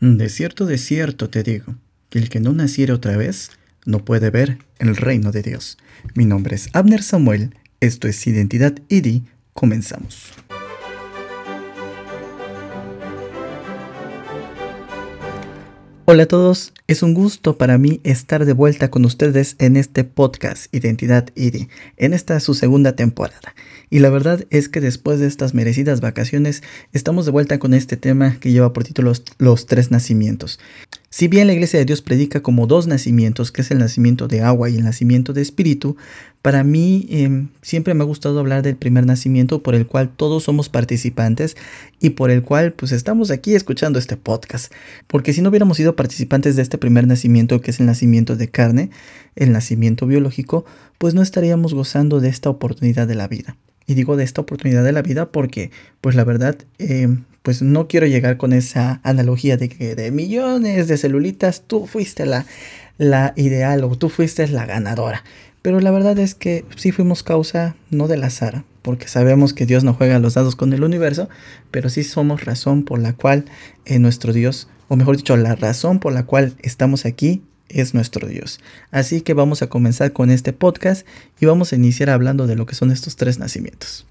De cierto, de cierto te digo, que el que no naciere otra vez no puede ver el reino de Dios. Mi nombre es Abner Samuel, esto es Identidad ID, comenzamos. Hola a todos, es un gusto para mí estar de vuelta con ustedes en este podcast Identidad ID, en esta su segunda temporada. Y la verdad es que después de estas merecidas vacaciones estamos de vuelta con este tema que lleva por título Los tres nacimientos. Si bien la Iglesia de Dios predica como dos nacimientos, que es el nacimiento de agua y el nacimiento de espíritu, para mí em, siempre me ha gustado hablar del primer nacimiento por el cual todos somos participantes y por el cual pues estamos aquí escuchando este podcast. Porque si no hubiéramos sido participantes de este primer nacimiento, que es el nacimiento de carne, el nacimiento biológico, pues no estaríamos gozando de esta oportunidad de la vida. Y digo de esta oportunidad de la vida porque, pues la verdad, em, pues no quiero llegar con esa analogía de que de millones de celulitas tú fuiste la, la ideal o tú fuiste la ganadora. Pero la verdad es que sí fuimos causa no del azar, porque sabemos que Dios no juega los dados con el universo, pero sí somos razón por la cual nuestro Dios, o mejor dicho, la razón por la cual estamos aquí es nuestro Dios. Así que vamos a comenzar con este podcast y vamos a iniciar hablando de lo que son estos tres nacimientos.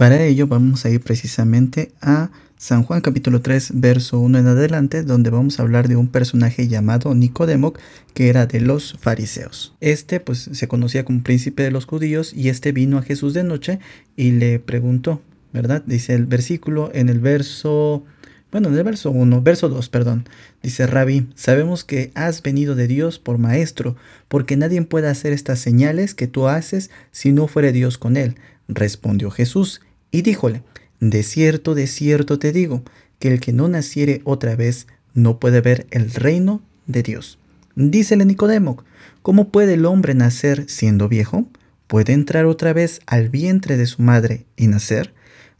Para ello vamos a ir precisamente a San Juan capítulo 3, verso 1 en adelante, donde vamos a hablar de un personaje llamado Nicodemo, que era de los fariseos. Este pues se conocía como príncipe de los judíos y este vino a Jesús de noche y le preguntó, ¿verdad? Dice el versículo en el verso bueno, en el verso 1, verso 2, perdón, dice Rabbi, sabemos que has venido de Dios por maestro, porque nadie puede hacer estas señales que tú haces si no fuere Dios con él. Respondió Jesús y díjole, de cierto, de cierto te digo, que el que no naciere otra vez no puede ver el reino de Dios. Dícele Nicodemo, ¿cómo puede el hombre nacer siendo viejo? ¿Puede entrar otra vez al vientre de su madre y nacer?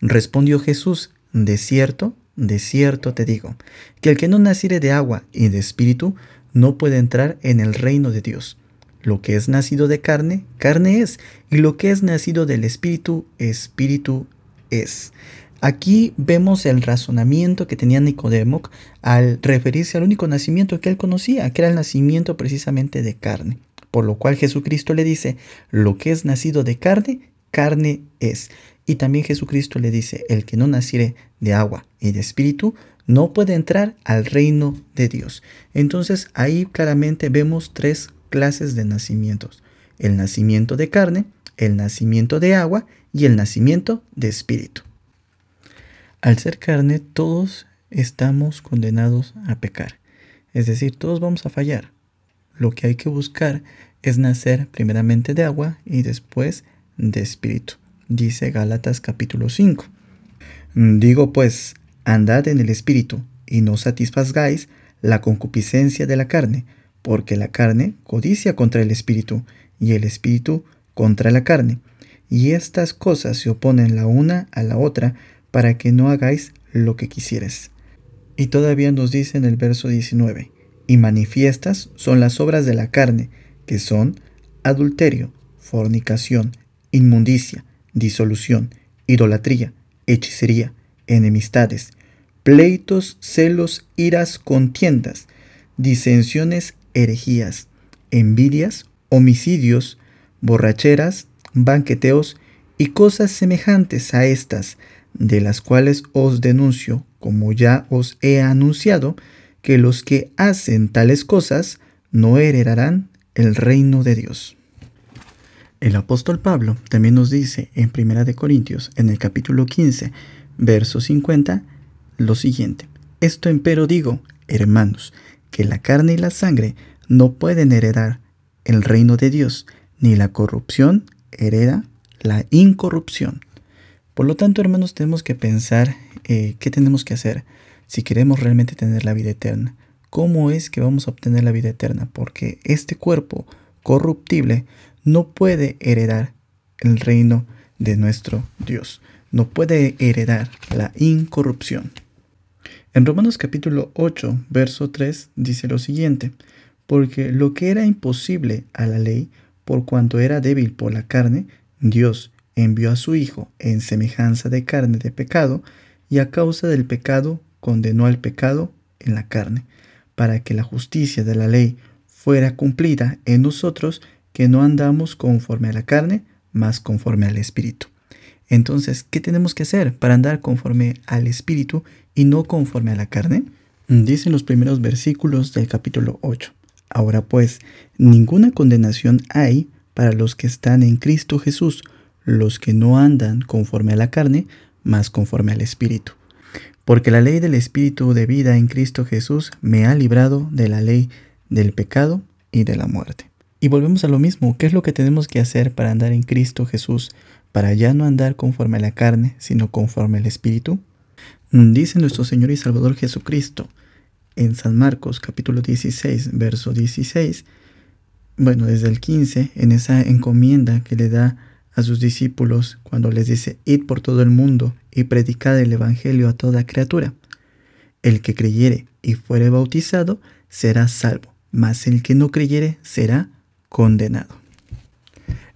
Respondió Jesús, de cierto, de cierto te digo, que el que no naciere de agua y de espíritu no puede entrar en el reino de Dios. Lo que es nacido de carne, carne es, y lo que es nacido del espíritu, espíritu es. Aquí vemos el razonamiento que tenía Nicodemo al referirse al único nacimiento que él conocía, que era el nacimiento precisamente de carne. Por lo cual Jesucristo le dice, lo que es nacido de carne, carne es. Y también Jesucristo le dice, el que no naciere de agua y de espíritu, no puede entrar al reino de Dios. Entonces ahí claramente vemos tres clases de nacimientos. El nacimiento de carne, el nacimiento de agua y el nacimiento de espíritu. Al ser carne, todos estamos condenados a pecar. Es decir, todos vamos a fallar. Lo que hay que buscar es nacer primeramente de agua y después de espíritu, dice Gálatas capítulo 5. Digo pues, andad en el espíritu y no satisfagáis la concupiscencia de la carne, porque la carne codicia contra el espíritu y el espíritu contra la carne, y estas cosas se oponen la una a la otra para que no hagáis lo que quisieres. Y todavía nos dice en el verso 19, y manifiestas son las obras de la carne, que son adulterio, fornicación, inmundicia, disolución, idolatría, hechicería, enemistades, pleitos, celos, iras, contiendas, disensiones, herejías, envidias, homicidios, borracheras, banqueteos y cosas semejantes a estas, de las cuales os denuncio, como ya os he anunciado, que los que hacen tales cosas no heredarán el reino de Dios. El apóstol Pablo también nos dice en 1 Corintios, en el capítulo 15, verso 50, lo siguiente. Esto empero digo, hermanos, que la carne y la sangre no pueden heredar el reino de Dios, ni la corrupción hereda la incorrupción. Por lo tanto, hermanos, tenemos que pensar eh, qué tenemos que hacer si queremos realmente tener la vida eterna. ¿Cómo es que vamos a obtener la vida eterna? Porque este cuerpo corruptible no puede heredar el reino de nuestro Dios. No puede heredar la incorrupción. En Romanos capítulo 8, verso 3 dice lo siguiente, porque lo que era imposible a la ley, por cuanto era débil por la carne, Dios envió a su Hijo en semejanza de carne de pecado, y a causa del pecado condenó al pecado en la carne, para que la justicia de la ley fuera cumplida en nosotros que no andamos conforme a la carne, más conforme al Espíritu. Entonces, ¿qué tenemos que hacer para andar conforme al Espíritu y no conforme a la carne? Dicen los primeros versículos del capítulo 8. Ahora pues, ninguna condenación hay para los que están en Cristo Jesús, los que no andan conforme a la carne, más conforme al Espíritu. Porque la ley del Espíritu de vida en Cristo Jesús me ha librado de la ley del pecado y de la muerte. Y volvemos a lo mismo, ¿qué es lo que tenemos que hacer para andar en Cristo Jesús? Para ya no andar conforme a la carne, sino conforme al Espíritu. Dice nuestro Señor y Salvador Jesucristo en San Marcos capítulo 16, verso 16, bueno, desde el 15, en esa encomienda que le da a sus discípulos cuando les dice, id por todo el mundo y predicad el Evangelio a toda criatura. El que creyere y fuere bautizado será salvo, mas el que no creyere será condenado.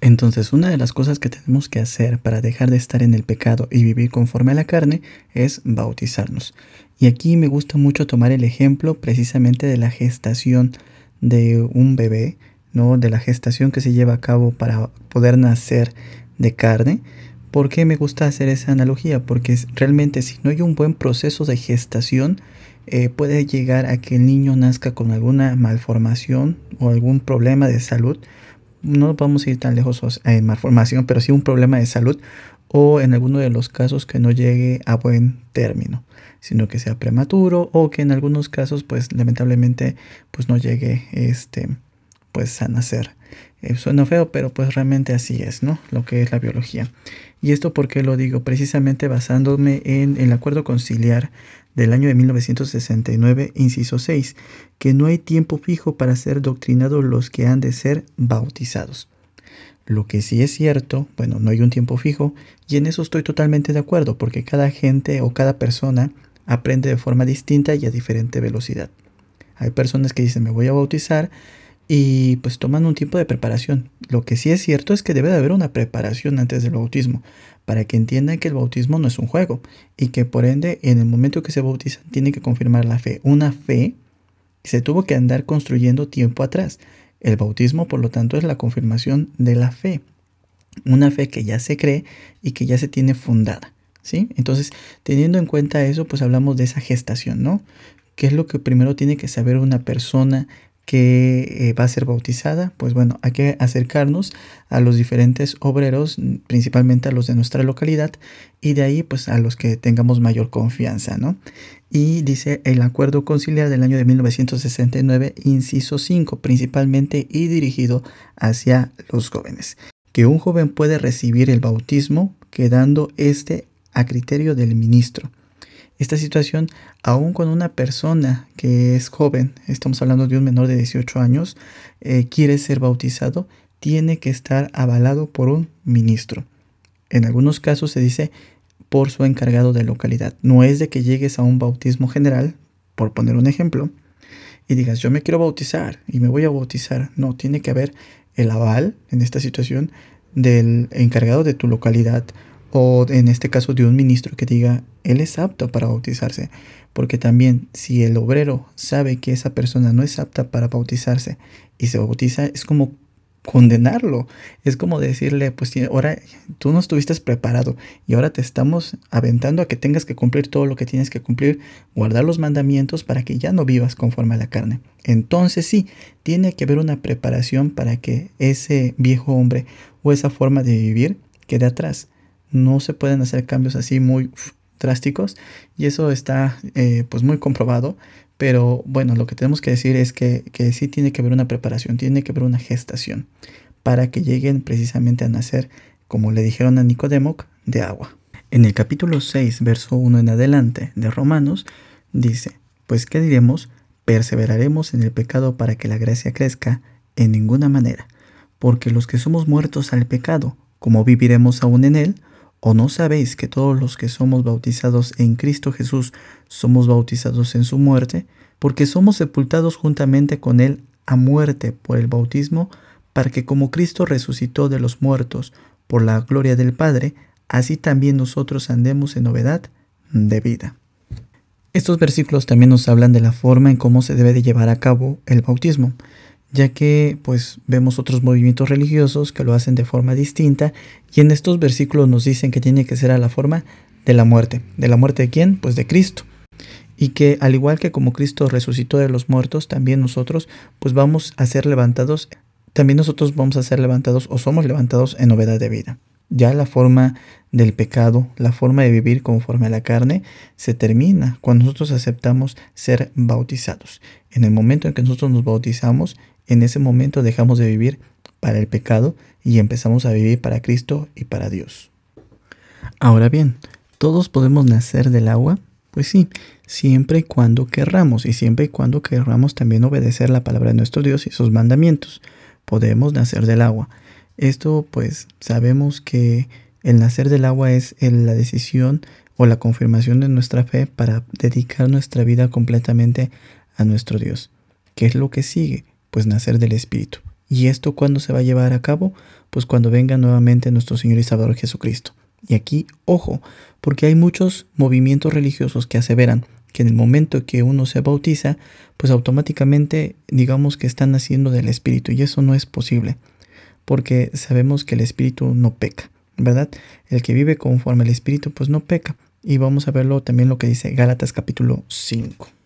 Entonces, una de las cosas que tenemos que hacer para dejar de estar en el pecado y vivir conforme a la carne es bautizarnos. Y aquí me gusta mucho tomar el ejemplo precisamente de la gestación de un bebé, ¿no? De la gestación que se lleva a cabo para poder nacer de carne. ¿Por qué me gusta hacer esa analogía? Porque realmente si no hay un buen proceso de gestación, eh, puede llegar a que el niño nazca con alguna malformación o algún problema de salud no a ir tan lejos en malformación, pero sí un problema de salud o en alguno de los casos que no llegue a buen término, sino que sea prematuro o que en algunos casos pues lamentablemente pues no llegue este pues a nacer. Eh, suena feo, pero pues realmente así es, ¿no? Lo que es la biología. Y esto porque lo digo precisamente basándome en el acuerdo conciliar del año de 1969, inciso 6, que no hay tiempo fijo para ser doctrinados los que han de ser bautizados. Lo que sí es cierto, bueno, no hay un tiempo fijo, y en eso estoy totalmente de acuerdo, porque cada gente o cada persona aprende de forma distinta y a diferente velocidad. Hay personas que dicen me voy a bautizar y pues toman un tiempo de preparación. Lo que sí es cierto es que debe de haber una preparación antes del bautismo, para que entiendan que el bautismo no es un juego y que por ende en el momento que se bautizan tienen que confirmar la fe. Una fe se tuvo que andar construyendo tiempo atrás. El bautismo, por lo tanto, es la confirmación de la fe. Una fe que ya se cree y que ya se tiene fundada. ¿sí? Entonces, teniendo en cuenta eso, pues hablamos de esa gestación, ¿no? ¿Qué es lo que primero tiene que saber una persona que eh, va a ser bautizada, pues bueno, hay que acercarnos a los diferentes obreros, principalmente a los de nuestra localidad, y de ahí pues a los que tengamos mayor confianza, ¿no? Y dice el acuerdo conciliar del año de 1969, inciso 5, principalmente y dirigido hacia los jóvenes, que un joven puede recibir el bautismo quedando este a criterio del ministro esta situación, aún con una persona que es joven, estamos hablando de un menor de 18 años, eh, quiere ser bautizado, tiene que estar avalado por un ministro. En algunos casos se dice por su encargado de localidad. No es de que llegues a un bautismo general, por poner un ejemplo, y digas, yo me quiero bautizar y me voy a bautizar. No, tiene que haber el aval en esta situación del encargado de tu localidad o en este caso de un ministro que diga, él es apto para bautizarse. Porque también si el obrero sabe que esa persona no es apta para bautizarse y se bautiza, es como condenarlo. Es como decirle, pues ahora tú no estuviste preparado y ahora te estamos aventando a que tengas que cumplir todo lo que tienes que cumplir, guardar los mandamientos para que ya no vivas conforme a la carne. Entonces sí, tiene que haber una preparación para que ese viejo hombre o esa forma de vivir quede atrás no se pueden hacer cambios así muy drásticos y eso está eh, pues muy comprobado pero bueno lo que tenemos que decir es que, que sí tiene que haber una preparación tiene que haber una gestación para que lleguen precisamente a nacer como le dijeron a Nicodemo de agua. En el capítulo 6 verso 1 en adelante de Romanos dice pues qué diremos perseveraremos en el pecado para que la gracia crezca en ninguna manera porque los que somos muertos al pecado como viviremos aún en él ¿O no sabéis que todos los que somos bautizados en Cristo Jesús somos bautizados en su muerte? Porque somos sepultados juntamente con Él a muerte por el bautismo, para que como Cristo resucitó de los muertos por la gloria del Padre, así también nosotros andemos en novedad de vida. Estos versículos también nos hablan de la forma en cómo se debe de llevar a cabo el bautismo, ya que pues vemos otros movimientos religiosos que lo hacen de forma distinta y en estos versículos nos dicen que tiene que ser a la forma de la muerte. ¿De la muerte de quién? Pues de Cristo. Y que al igual que como Cristo resucitó de los muertos, también nosotros pues vamos a ser levantados, también nosotros vamos a ser levantados o somos levantados en novedad de vida. Ya la forma del pecado, la forma de vivir conforme a la carne, se termina cuando nosotros aceptamos ser bautizados. En el momento en que nosotros nos bautizamos, en ese momento dejamos de vivir para el pecado y empezamos a vivir para Cristo y para Dios. Ahora bien, ¿todos podemos nacer del agua? Pues sí, siempre y cuando querramos y siempre y cuando querramos también obedecer la palabra de nuestro Dios y sus mandamientos. Podemos nacer del agua. Esto pues sabemos que el nacer del agua es la decisión o la confirmación de nuestra fe para dedicar nuestra vida completamente a nuestro Dios. ¿Qué es lo que sigue? Pues nacer del Espíritu. ¿Y esto cuándo se va a llevar a cabo? Pues cuando venga nuevamente nuestro Señor y Salvador Jesucristo. Y aquí, ojo, porque hay muchos movimientos religiosos que aseveran que en el momento que uno se bautiza, pues automáticamente digamos que están naciendo del Espíritu y eso no es posible porque sabemos que el espíritu no peca, ¿verdad? El que vive conforme al espíritu pues no peca. Y vamos a verlo también lo que dice Gálatas capítulo 5.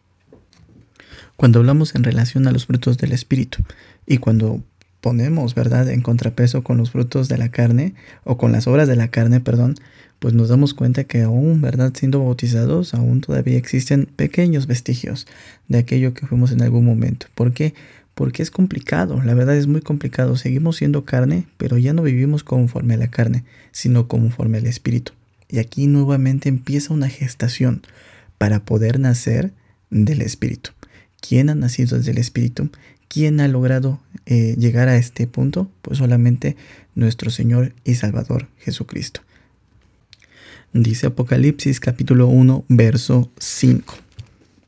Cuando hablamos en relación a los frutos del espíritu y cuando ponemos, ¿verdad?, en contrapeso con los frutos de la carne o con las obras de la carne, perdón, pues nos damos cuenta que aún, ¿verdad?, siendo bautizados, aún todavía existen pequeños vestigios de aquello que fuimos en algún momento. ¿Por qué? porque es complicado, la verdad es muy complicado. Seguimos siendo carne, pero ya no vivimos conforme a la carne, sino conforme al espíritu. Y aquí nuevamente empieza una gestación para poder nacer del espíritu. ¿Quién ha nacido desde el espíritu? ¿Quién ha logrado eh, llegar a este punto? Pues solamente nuestro Señor y Salvador Jesucristo. Dice Apocalipsis capítulo 1, verso 5.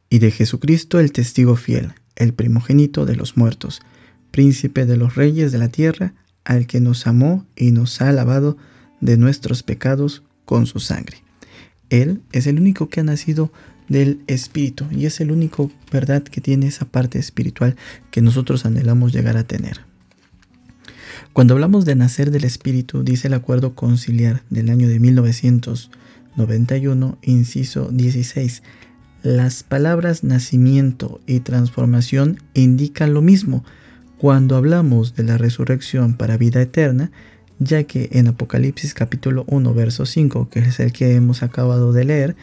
Y de Jesucristo el testigo fiel el primogénito de los muertos, príncipe de los reyes de la tierra, al que nos amó y nos ha lavado de nuestros pecados con su sangre. Él es el único que ha nacido del Espíritu y es el único, ¿verdad?, que tiene esa parte espiritual que nosotros anhelamos llegar a tener. Cuando hablamos de nacer del Espíritu, dice el acuerdo conciliar del año de 1991, inciso 16, las palabras nacimiento y transformación indican lo mismo cuando hablamos de la resurrección para vida eterna, ya que en Apocalipsis capítulo 1 verso 5, que es el que hemos acabado de leer,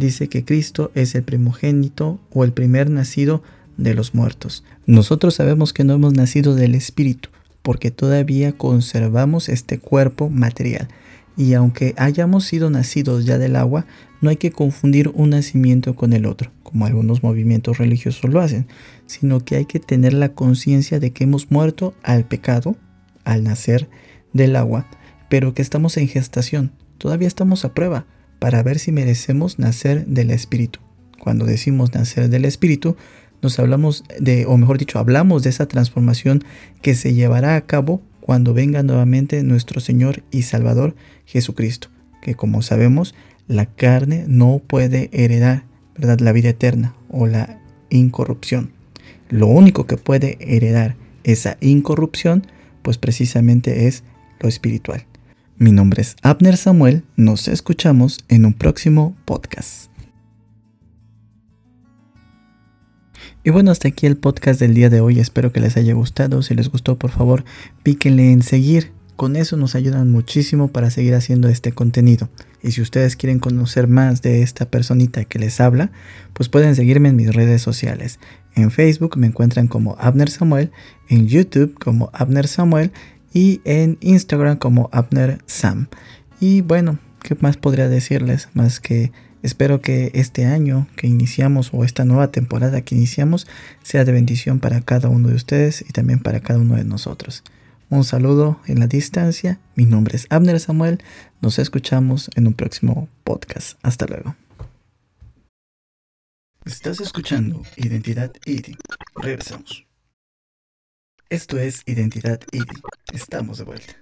dice que Cristo es el primogénito o el primer nacido de los muertos. Nosotros sabemos que no hemos nacido del Espíritu, porque todavía conservamos este cuerpo material. Y aunque hayamos sido nacidos ya del agua, no hay que confundir un nacimiento con el otro, como algunos movimientos religiosos lo hacen, sino que hay que tener la conciencia de que hemos muerto al pecado al nacer del agua, pero que estamos en gestación, todavía estamos a prueba para ver si merecemos nacer del Espíritu. Cuando decimos nacer del Espíritu, nos hablamos de, o mejor dicho, hablamos de esa transformación que se llevará a cabo cuando venga nuevamente nuestro Señor y Salvador Jesucristo, que como sabemos la carne no puede heredar ¿verdad? la vida eterna o la incorrupción. Lo único que puede heredar esa incorrupción, pues precisamente es lo espiritual. Mi nombre es Abner Samuel, nos escuchamos en un próximo podcast. Y bueno, hasta aquí el podcast del día de hoy, espero que les haya gustado, si les gustó por favor píquenle en seguir con eso nos ayudan muchísimo para seguir haciendo este contenido. Y si ustedes quieren conocer más de esta personita que les habla, pues pueden seguirme en mis redes sociales. En Facebook me encuentran como Abner Samuel, en YouTube como Abner Samuel y en Instagram como Abner Sam. Y bueno, ¿qué más podría decirles? Más que espero que este año que iniciamos o esta nueva temporada que iniciamos sea de bendición para cada uno de ustedes y también para cada uno de nosotros. Un saludo en la distancia. Mi nombre es Abner Samuel. Nos escuchamos en un próximo podcast. Hasta luego. Estás escuchando Identidad ID. Regresamos. Esto es Identidad ID. Estamos de vuelta.